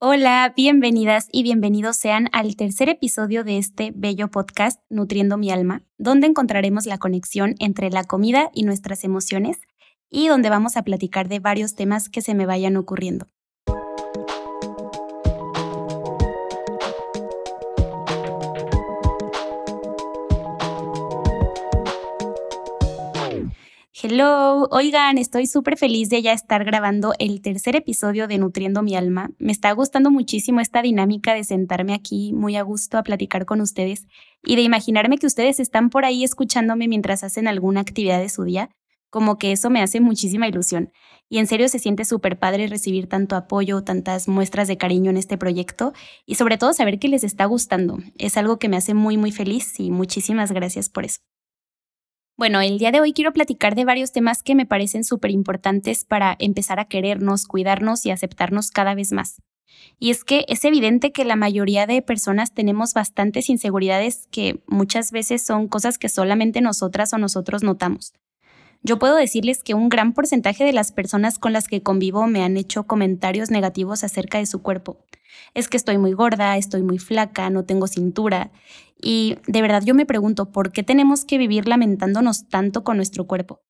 Hola, bienvenidas y bienvenidos sean al tercer episodio de este bello podcast Nutriendo mi alma, donde encontraremos la conexión entre la comida y nuestras emociones y donde vamos a platicar de varios temas que se me vayan ocurriendo. Hello, oigan, estoy súper feliz de ya estar grabando el tercer episodio de Nutriendo mi alma. Me está gustando muchísimo esta dinámica de sentarme aquí muy a gusto a platicar con ustedes y de imaginarme que ustedes están por ahí escuchándome mientras hacen alguna actividad de su día. Como que eso me hace muchísima ilusión. Y en serio se siente súper padre recibir tanto apoyo, tantas muestras de cariño en este proyecto y sobre todo saber que les está gustando. Es algo que me hace muy, muy feliz y muchísimas gracias por eso. Bueno, el día de hoy quiero platicar de varios temas que me parecen súper importantes para empezar a querernos, cuidarnos y aceptarnos cada vez más. Y es que es evidente que la mayoría de personas tenemos bastantes inseguridades que muchas veces son cosas que solamente nosotras o nosotros notamos. Yo puedo decirles que un gran porcentaje de las personas con las que convivo me han hecho comentarios negativos acerca de su cuerpo. Es que estoy muy gorda, estoy muy flaca, no tengo cintura. Y de verdad yo me pregunto, ¿por qué tenemos que vivir lamentándonos tanto con nuestro cuerpo?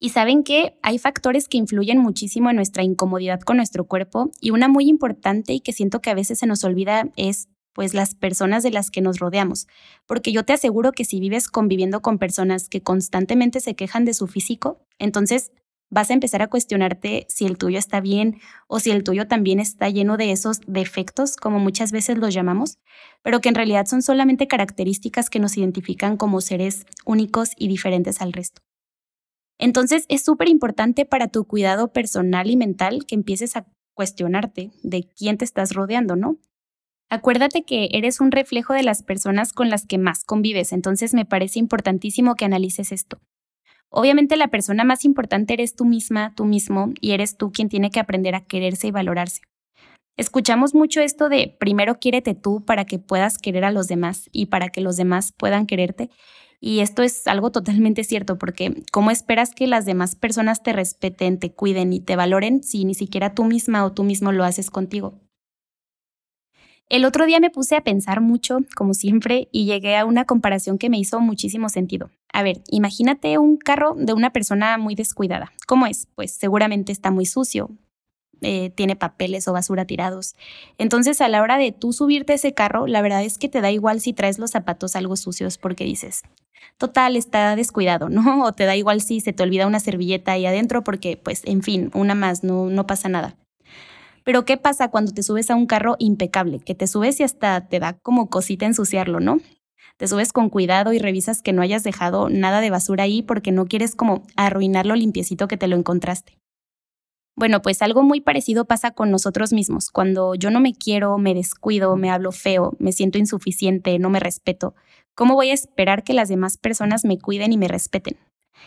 Y saben que hay factores que influyen muchísimo en nuestra incomodidad con nuestro cuerpo y una muy importante y que siento que a veces se nos olvida es pues las personas de las que nos rodeamos, porque yo te aseguro que si vives conviviendo con personas que constantemente se quejan de su físico, entonces vas a empezar a cuestionarte si el tuyo está bien o si el tuyo también está lleno de esos defectos, como muchas veces los llamamos, pero que en realidad son solamente características que nos identifican como seres únicos y diferentes al resto. Entonces es súper importante para tu cuidado personal y mental que empieces a cuestionarte de quién te estás rodeando, ¿no? Acuérdate que eres un reflejo de las personas con las que más convives, entonces me parece importantísimo que analices esto. Obviamente la persona más importante eres tú misma, tú mismo, y eres tú quien tiene que aprender a quererse y valorarse. Escuchamos mucho esto de primero quiérete tú para que puedas querer a los demás y para que los demás puedan quererte. Y esto es algo totalmente cierto, porque ¿cómo esperas que las demás personas te respeten, te cuiden y te valoren si ni siquiera tú misma o tú mismo lo haces contigo? El otro día me puse a pensar mucho, como siempre, y llegué a una comparación que me hizo muchísimo sentido. A ver, imagínate un carro de una persona muy descuidada. ¿Cómo es? Pues seguramente está muy sucio, eh, tiene papeles o basura tirados. Entonces, a la hora de tú subirte a ese carro, la verdad es que te da igual si traes los zapatos algo sucios porque dices, total, está descuidado, ¿no? O te da igual si se te olvida una servilleta ahí adentro porque, pues, en fin, una más, no, no pasa nada. Pero ¿qué pasa cuando te subes a un carro impecable? Que te subes y hasta te da como cosita ensuciarlo, ¿no? Te subes con cuidado y revisas que no hayas dejado nada de basura ahí porque no quieres como arruinar lo limpiecito que te lo encontraste. Bueno, pues algo muy parecido pasa con nosotros mismos. Cuando yo no me quiero, me descuido, me hablo feo, me siento insuficiente, no me respeto, ¿cómo voy a esperar que las demás personas me cuiden y me respeten?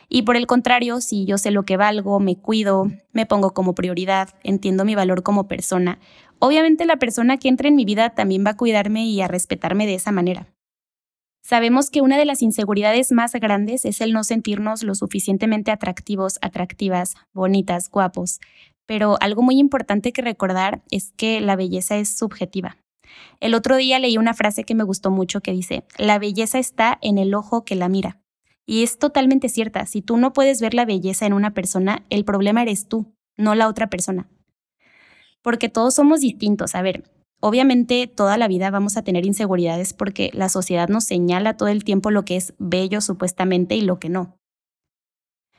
Y por el contrario, si yo sé lo que valgo, me cuido, me pongo como prioridad, entiendo mi valor como persona, obviamente la persona que entre en mi vida también va a cuidarme y a respetarme de esa manera. Sabemos que una de las inseguridades más grandes es el no sentirnos lo suficientemente atractivos, atractivas, bonitas, guapos, pero algo muy importante que recordar es que la belleza es subjetiva. El otro día leí una frase que me gustó mucho que dice, la belleza está en el ojo que la mira. Y es totalmente cierta. Si tú no puedes ver la belleza en una persona, el problema eres tú, no la otra persona. Porque todos somos distintos. A ver, obviamente toda la vida vamos a tener inseguridades porque la sociedad nos señala todo el tiempo lo que es bello supuestamente y lo que no.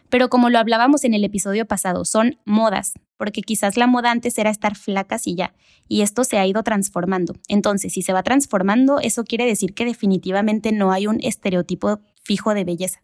Pero como lo hablábamos en el episodio pasado, son modas, porque quizás la moda antes era estar flacas y ya, y esto se ha ido transformando. Entonces, si se va transformando, eso quiere decir que definitivamente no hay un estereotipo fijo de belleza.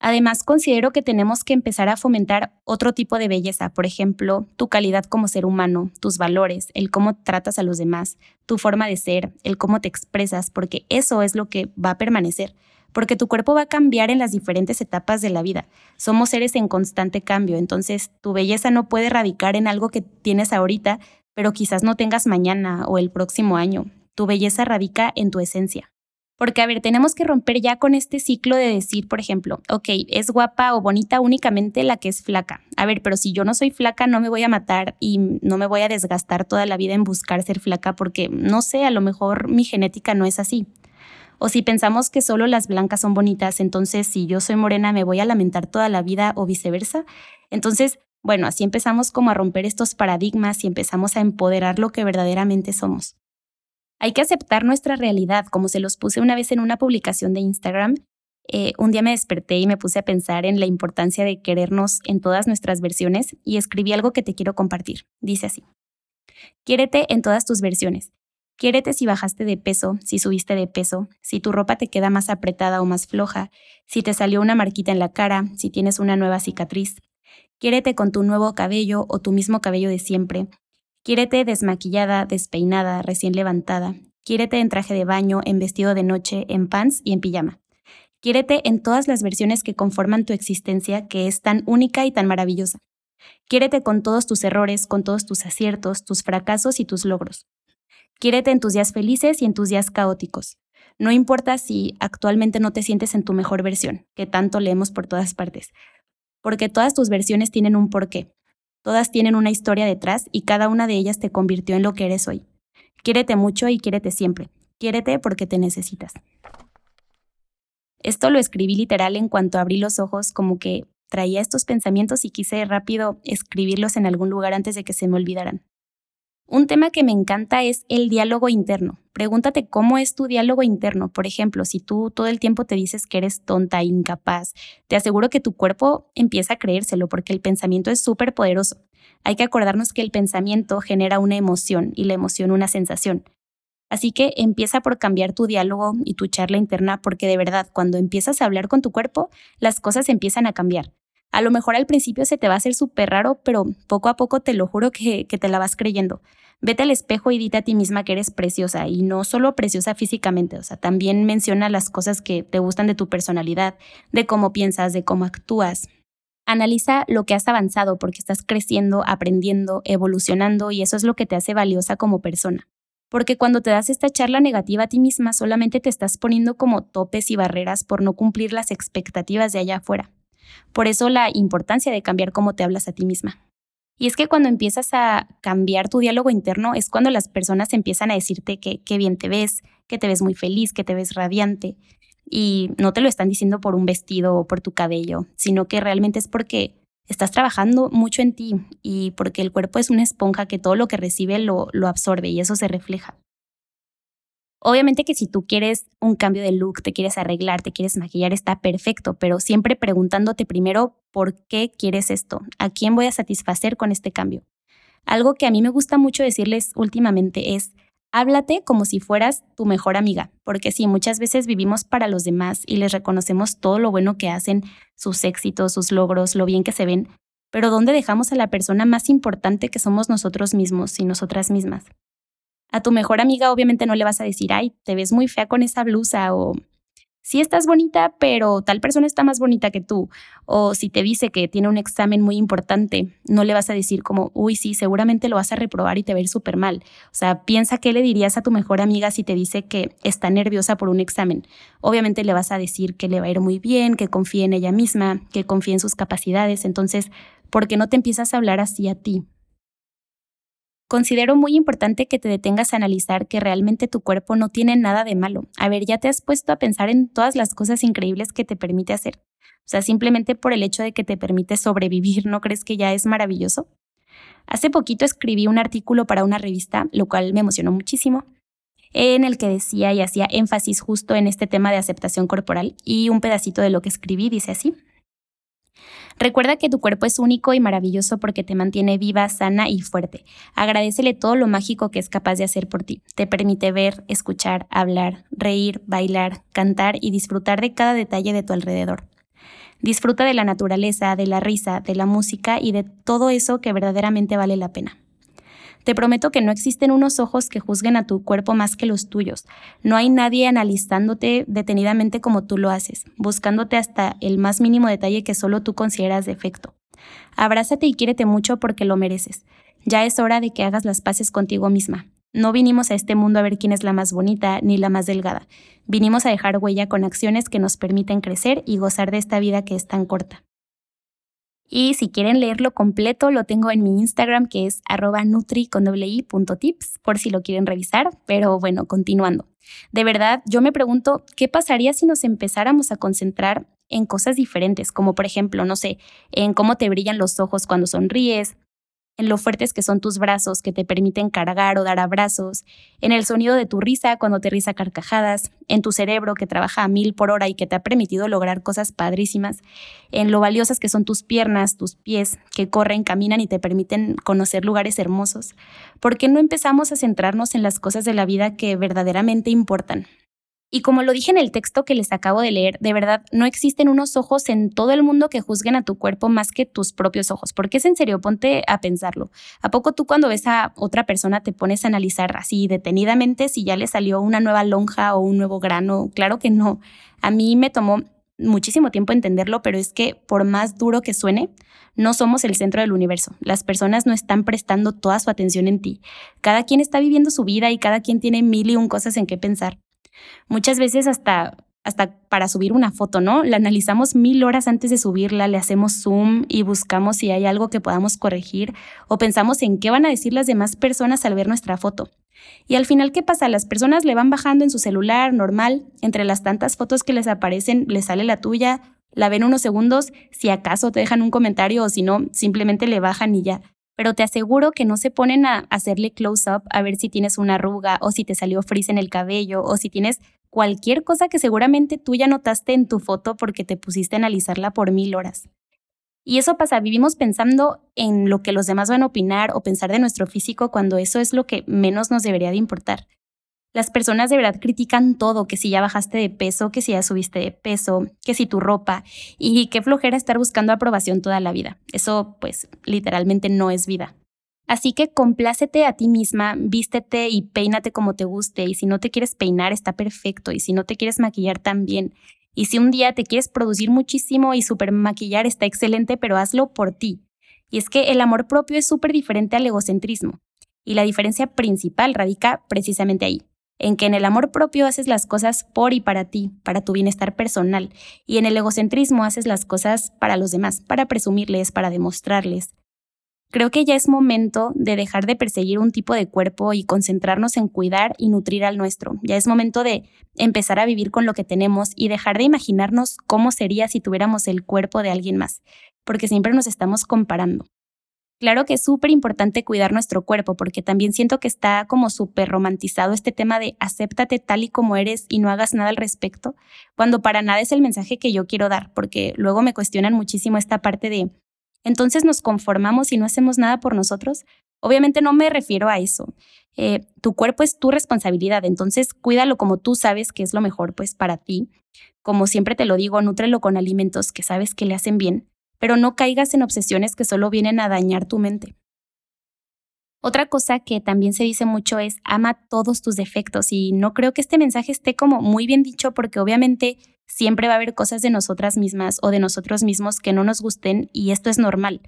Además, considero que tenemos que empezar a fomentar otro tipo de belleza, por ejemplo, tu calidad como ser humano, tus valores, el cómo tratas a los demás, tu forma de ser, el cómo te expresas, porque eso es lo que va a permanecer, porque tu cuerpo va a cambiar en las diferentes etapas de la vida. Somos seres en constante cambio, entonces tu belleza no puede radicar en algo que tienes ahorita, pero quizás no tengas mañana o el próximo año. Tu belleza radica en tu esencia. Porque, a ver, tenemos que romper ya con este ciclo de decir, por ejemplo, ok, es guapa o bonita únicamente la que es flaca. A ver, pero si yo no soy flaca, no me voy a matar y no me voy a desgastar toda la vida en buscar ser flaca porque, no sé, a lo mejor mi genética no es así. O si pensamos que solo las blancas son bonitas, entonces si yo soy morena me voy a lamentar toda la vida o viceversa. Entonces, bueno, así empezamos como a romper estos paradigmas y empezamos a empoderar lo que verdaderamente somos. Hay que aceptar nuestra realidad, como se los puse una vez en una publicación de Instagram. Eh, un día me desperté y me puse a pensar en la importancia de querernos en todas nuestras versiones y escribí algo que te quiero compartir. Dice así. Quiérete en todas tus versiones. Quiérete si bajaste de peso, si subiste de peso, si tu ropa te queda más apretada o más floja, si te salió una marquita en la cara, si tienes una nueva cicatriz. Quiérete con tu nuevo cabello o tu mismo cabello de siempre, Quiérete desmaquillada, despeinada, recién levantada. Quiérete en traje de baño, en vestido de noche, en pants y en pijama. Quiérete en todas las versiones que conforman tu existencia, que es tan única y tan maravillosa. Quiérete con todos tus errores, con todos tus aciertos, tus fracasos y tus logros. Quiérete en tus días felices y en tus días caóticos. No importa si actualmente no te sientes en tu mejor versión, que tanto leemos por todas partes, porque todas tus versiones tienen un porqué, Todas tienen una historia detrás y cada una de ellas te convirtió en lo que eres hoy. Quiérete mucho y quiérete siempre. Quiérete porque te necesitas. Esto lo escribí literal en cuanto abrí los ojos, como que traía estos pensamientos y quise rápido escribirlos en algún lugar antes de que se me olvidaran. Un tema que me encanta es el diálogo interno. Pregúntate cómo es tu diálogo interno. Por ejemplo, si tú todo el tiempo te dices que eres tonta, incapaz, te aseguro que tu cuerpo empieza a creérselo porque el pensamiento es súper poderoso. Hay que acordarnos que el pensamiento genera una emoción y la emoción una sensación. Así que empieza por cambiar tu diálogo y tu charla interna porque de verdad, cuando empiezas a hablar con tu cuerpo, las cosas empiezan a cambiar. A lo mejor al principio se te va a hacer súper raro, pero poco a poco te lo juro que, que te la vas creyendo. Vete al espejo y dite a ti misma que eres preciosa y no solo preciosa físicamente, o sea, también menciona las cosas que te gustan de tu personalidad, de cómo piensas, de cómo actúas. Analiza lo que has avanzado porque estás creciendo, aprendiendo, evolucionando y eso es lo que te hace valiosa como persona. Porque cuando te das esta charla negativa a ti misma, solamente te estás poniendo como topes y barreras por no cumplir las expectativas de allá afuera. Por eso la importancia de cambiar cómo te hablas a ti misma. Y es que cuando empiezas a cambiar tu diálogo interno es cuando las personas empiezan a decirte que qué bien te ves, que te ves muy feliz, que te ves radiante. Y no te lo están diciendo por un vestido o por tu cabello, sino que realmente es porque estás trabajando mucho en ti y porque el cuerpo es una esponja que todo lo que recibe lo, lo absorbe y eso se refleja. Obviamente que si tú quieres un cambio de look, te quieres arreglar, te quieres maquillar, está perfecto, pero siempre preguntándote primero por qué quieres esto, a quién voy a satisfacer con este cambio. Algo que a mí me gusta mucho decirles últimamente es, háblate como si fueras tu mejor amiga, porque sí, muchas veces vivimos para los demás y les reconocemos todo lo bueno que hacen, sus éxitos, sus logros, lo bien que se ven, pero ¿dónde dejamos a la persona más importante que somos nosotros mismos y nosotras mismas? A tu mejor amiga obviamente no le vas a decir, ay, te ves muy fea con esa blusa o sí estás bonita, pero tal persona está más bonita que tú. O si te dice que tiene un examen muy importante, no le vas a decir como, uy, sí, seguramente lo vas a reprobar y te va a ir súper mal. O sea, piensa qué le dirías a tu mejor amiga si te dice que está nerviosa por un examen. Obviamente le vas a decir que le va a ir muy bien, que confíe en ella misma, que confíe en sus capacidades. Entonces, ¿por qué no te empiezas a hablar así a ti? Considero muy importante que te detengas a analizar que realmente tu cuerpo no tiene nada de malo. A ver, ya te has puesto a pensar en todas las cosas increíbles que te permite hacer. O sea, simplemente por el hecho de que te permite sobrevivir, ¿no crees que ya es maravilloso? Hace poquito escribí un artículo para una revista, lo cual me emocionó muchísimo, en el que decía y hacía énfasis justo en este tema de aceptación corporal y un pedacito de lo que escribí dice así. Recuerda que tu cuerpo es único y maravilloso porque te mantiene viva, sana y fuerte. Agradecele todo lo mágico que es capaz de hacer por ti. Te permite ver, escuchar, hablar, reír, bailar, cantar y disfrutar de cada detalle de tu alrededor. Disfruta de la naturaleza, de la risa, de la música y de todo eso que verdaderamente vale la pena. Te prometo que no existen unos ojos que juzguen a tu cuerpo más que los tuyos. No hay nadie analizándote detenidamente como tú lo haces, buscándote hasta el más mínimo detalle que solo tú consideras defecto. Abrázate y quiérete mucho porque lo mereces. Ya es hora de que hagas las paces contigo misma. No vinimos a este mundo a ver quién es la más bonita ni la más delgada. Vinimos a dejar huella con acciones que nos permiten crecer y gozar de esta vida que es tan corta. Y si quieren leerlo completo, lo tengo en mi Instagram que es arroba nutri por si lo quieren revisar. Pero bueno, continuando. De verdad, yo me pregunto, ¿qué pasaría si nos empezáramos a concentrar en cosas diferentes? Como por ejemplo, no sé, en cómo te brillan los ojos cuando sonríes, en lo fuertes que son tus brazos que te permiten cargar o dar abrazos, en el sonido de tu risa cuando te risa carcajadas, en tu cerebro que trabaja a mil por hora y que te ha permitido lograr cosas padrísimas, en lo valiosas que son tus piernas, tus pies, que corren, caminan y te permiten conocer lugares hermosos. ¿Por qué no empezamos a centrarnos en las cosas de la vida que verdaderamente importan? Y como lo dije en el texto que les acabo de leer, de verdad, no existen unos ojos en todo el mundo que juzguen a tu cuerpo más que tus propios ojos. Porque es en serio, ponte a pensarlo. ¿A poco tú cuando ves a otra persona te pones a analizar así detenidamente si ya le salió una nueva lonja o un nuevo grano? Claro que no. A mí me tomó muchísimo tiempo entenderlo, pero es que por más duro que suene, no somos el centro del universo. Las personas no están prestando toda su atención en ti. Cada quien está viviendo su vida y cada quien tiene mil y un cosas en qué pensar. Muchas veces hasta hasta para subir una foto, ¿no? La analizamos mil horas antes de subirla, le hacemos zoom y buscamos si hay algo que podamos corregir o pensamos en qué van a decir las demás personas al ver nuestra foto. Y al final, ¿qué pasa? Las personas le van bajando en su celular normal, entre las tantas fotos que les aparecen, les sale la tuya, la ven unos segundos, si acaso te dejan un comentario o si no, simplemente le bajan y ya pero te aseguro que no se ponen a hacerle close-up a ver si tienes una arruga o si te salió frizz en el cabello o si tienes cualquier cosa que seguramente tú ya notaste en tu foto porque te pusiste a analizarla por mil horas. Y eso pasa, vivimos pensando en lo que los demás van a opinar o pensar de nuestro físico cuando eso es lo que menos nos debería de importar. Las personas de verdad critican todo, que si ya bajaste de peso, que si ya subiste de peso, que si tu ropa y qué flojera estar buscando aprobación toda la vida. Eso pues literalmente no es vida. Así que complácete a ti misma, vístete y peínate como te guste y si no te quieres peinar está perfecto y si no te quieres maquillar también. Y si un día te quieres producir muchísimo y super maquillar está excelente, pero hazlo por ti. Y es que el amor propio es súper diferente al egocentrismo. Y la diferencia principal radica precisamente ahí en que en el amor propio haces las cosas por y para ti, para tu bienestar personal, y en el egocentrismo haces las cosas para los demás, para presumirles, para demostrarles. Creo que ya es momento de dejar de perseguir un tipo de cuerpo y concentrarnos en cuidar y nutrir al nuestro. Ya es momento de empezar a vivir con lo que tenemos y dejar de imaginarnos cómo sería si tuviéramos el cuerpo de alguien más, porque siempre nos estamos comparando. Claro que es súper importante cuidar nuestro cuerpo porque también siento que está como súper romantizado este tema de acéptate tal y como eres y no hagas nada al respecto, cuando para nada es el mensaje que yo quiero dar, porque luego me cuestionan muchísimo esta parte de, entonces nos conformamos y no hacemos nada por nosotros. Obviamente no me refiero a eso. Eh, tu cuerpo es tu responsabilidad, entonces cuídalo como tú sabes que es lo mejor pues para ti. Como siempre te lo digo, nútrelo con alimentos que sabes que le hacen bien pero no caigas en obsesiones que solo vienen a dañar tu mente. Otra cosa que también se dice mucho es ama todos tus defectos y no creo que este mensaje esté como muy bien dicho porque obviamente siempre va a haber cosas de nosotras mismas o de nosotros mismos que no nos gusten y esto es normal.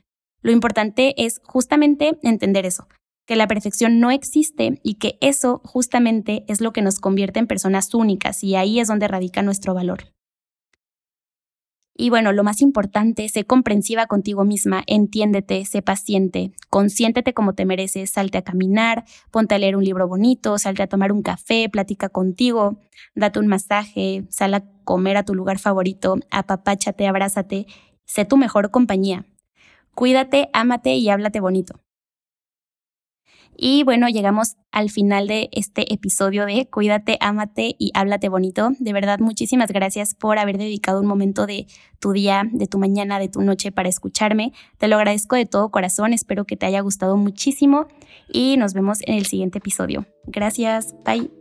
Lo importante es justamente entender eso, que la perfección no existe y que eso justamente es lo que nos convierte en personas únicas y ahí es donde radica nuestro valor. Y bueno, lo más importante, sé comprensiva contigo misma, entiéndete, sé paciente, consiéntete como te mereces, salte a caminar, ponte a leer un libro bonito, salte a tomar un café, platica contigo, date un masaje, sal a comer a tu lugar favorito, apapáchate, abrázate, sé tu mejor compañía. Cuídate, ámate y háblate bonito. Y bueno, llegamos al final de este episodio de Cuídate, ámate y háblate bonito. De verdad, muchísimas gracias por haber dedicado un momento de tu día, de tu mañana, de tu noche para escucharme. Te lo agradezco de todo corazón. Espero que te haya gustado muchísimo y nos vemos en el siguiente episodio. Gracias. Bye.